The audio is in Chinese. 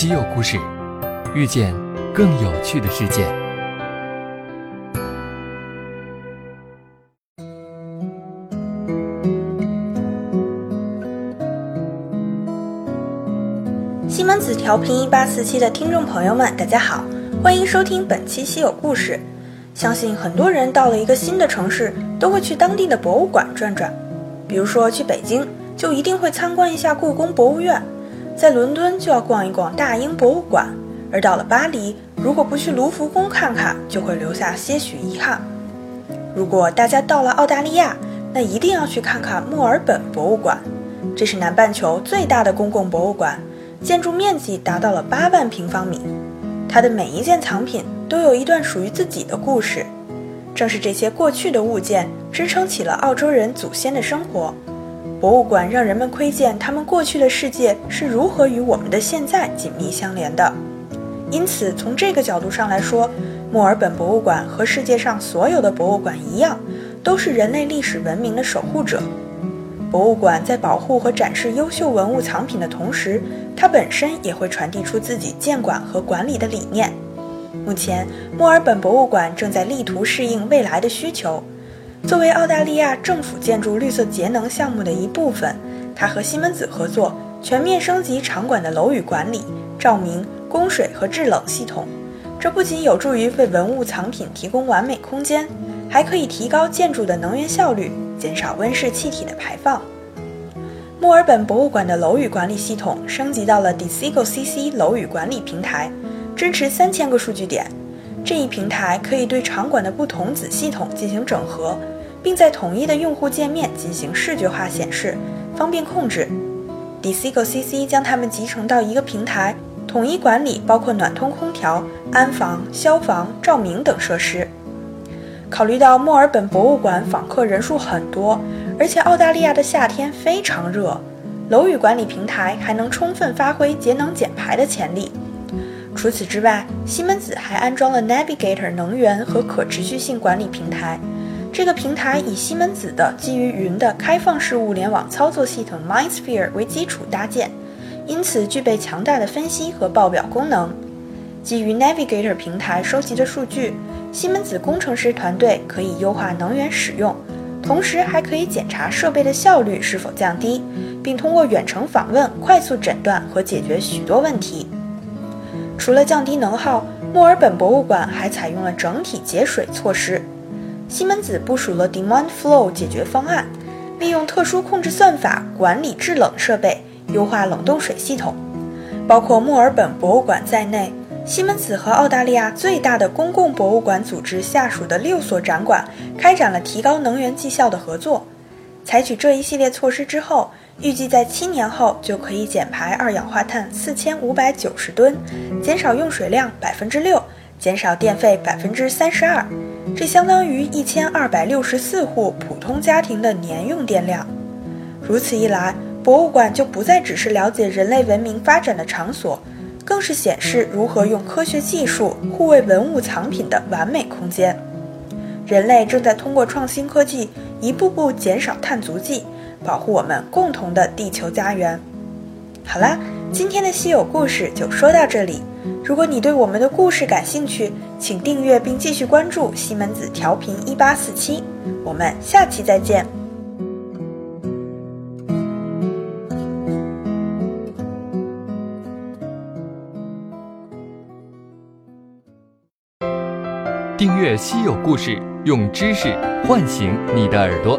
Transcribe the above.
稀有故事，遇见更有趣的世界。西门子调频一八四七的听众朋友们，大家好，欢迎收听本期稀有故事。相信很多人到了一个新的城市，都会去当地的博物馆转转。比如说去北京，就一定会参观一下故宫博物院。在伦敦就要逛一逛大英博物馆，而到了巴黎，如果不去卢浮宫看看，就会留下些许遗憾。如果大家到了澳大利亚，那一定要去看看墨尔本博物馆，这是南半球最大的公共博物馆，建筑面积达到了八万平方米。它的每一件藏品都有一段属于自己的故事，正是这些过去的物件支撑起了澳洲人祖先的生活。博物馆让人们窥见他们过去的世界是如何与我们的现在紧密相连的。因此，从这个角度上来说，墨尔本博物馆和世界上所有的博物馆一样，都是人类历史文明的守护者。博物馆在保护和展示优秀文物藏品的同时，它本身也会传递出自己监管和管理的理念。目前，墨尔本博物馆正在力图适应未来的需求。作为澳大利亚政府建筑绿色节能项目的一部分，它和西门子合作，全面升级场馆的楼宇管理、照明、供水和制冷系统。这不仅有助于为文物藏品提供完美空间，还可以提高建筑的能源效率，减少温室气体的排放。墨尔本博物馆的楼宇管理系统升级到了 Desigo CC 楼宇管理平台，支持三千个数据点。这一平台可以对场馆的不同子系统进行整合，并在统一的用户界面进行视觉化显示，方便控制。Disco CC 将它们集成到一个平台，统一管理包括暖通空调、安防、消防、照明等设施。考虑到墨尔本博物馆访客人数很多，而且澳大利亚的夏天非常热，楼宇管理平台还能充分发挥节能减排的潜力。除此之外，西门子还安装了 Navigator 能源和可持续性管理平台。这个平台以西门子的基于云的开放式物联网操作系统 MindSphere 为基础搭建，因此具备强大的分析和报表功能。基于 Navigator 平台收集的数据，西门子工程师团队可以优化能源使用，同时还可以检查设备的效率是否降低，并通过远程访问快速诊断和解决许多问题。除了降低能耗，墨尔本博物馆还采用了整体节水措施。西门子部署了 Demand Flow 解决方案，利用特殊控制算法管理制冷设备，优化冷冻水系统。包括墨尔本博物馆在内，西门子和澳大利亚最大的公共博物馆组织下属的六所展馆开展了提高能源绩效的合作。采取这一系列措施之后。预计在七年后就可以减排二氧化碳四千五百九十吨，减少用水量百分之六，减少电费百分之三十二，这相当于一千二百六十四户普通家庭的年用电量。如此一来，博物馆就不再只是了解人类文明发展的场所，更是显示如何用科学技术护卫文物藏品的完美空间。人类正在通过创新科技，一步步减少碳足迹。保护我们共同的地球家园。好啦，今天的稀有故事就说到这里。如果你对我们的故事感兴趣，请订阅并继续关注西门子调频一八四七。我们下期再见。订阅稀有故事，用知识唤醒你的耳朵。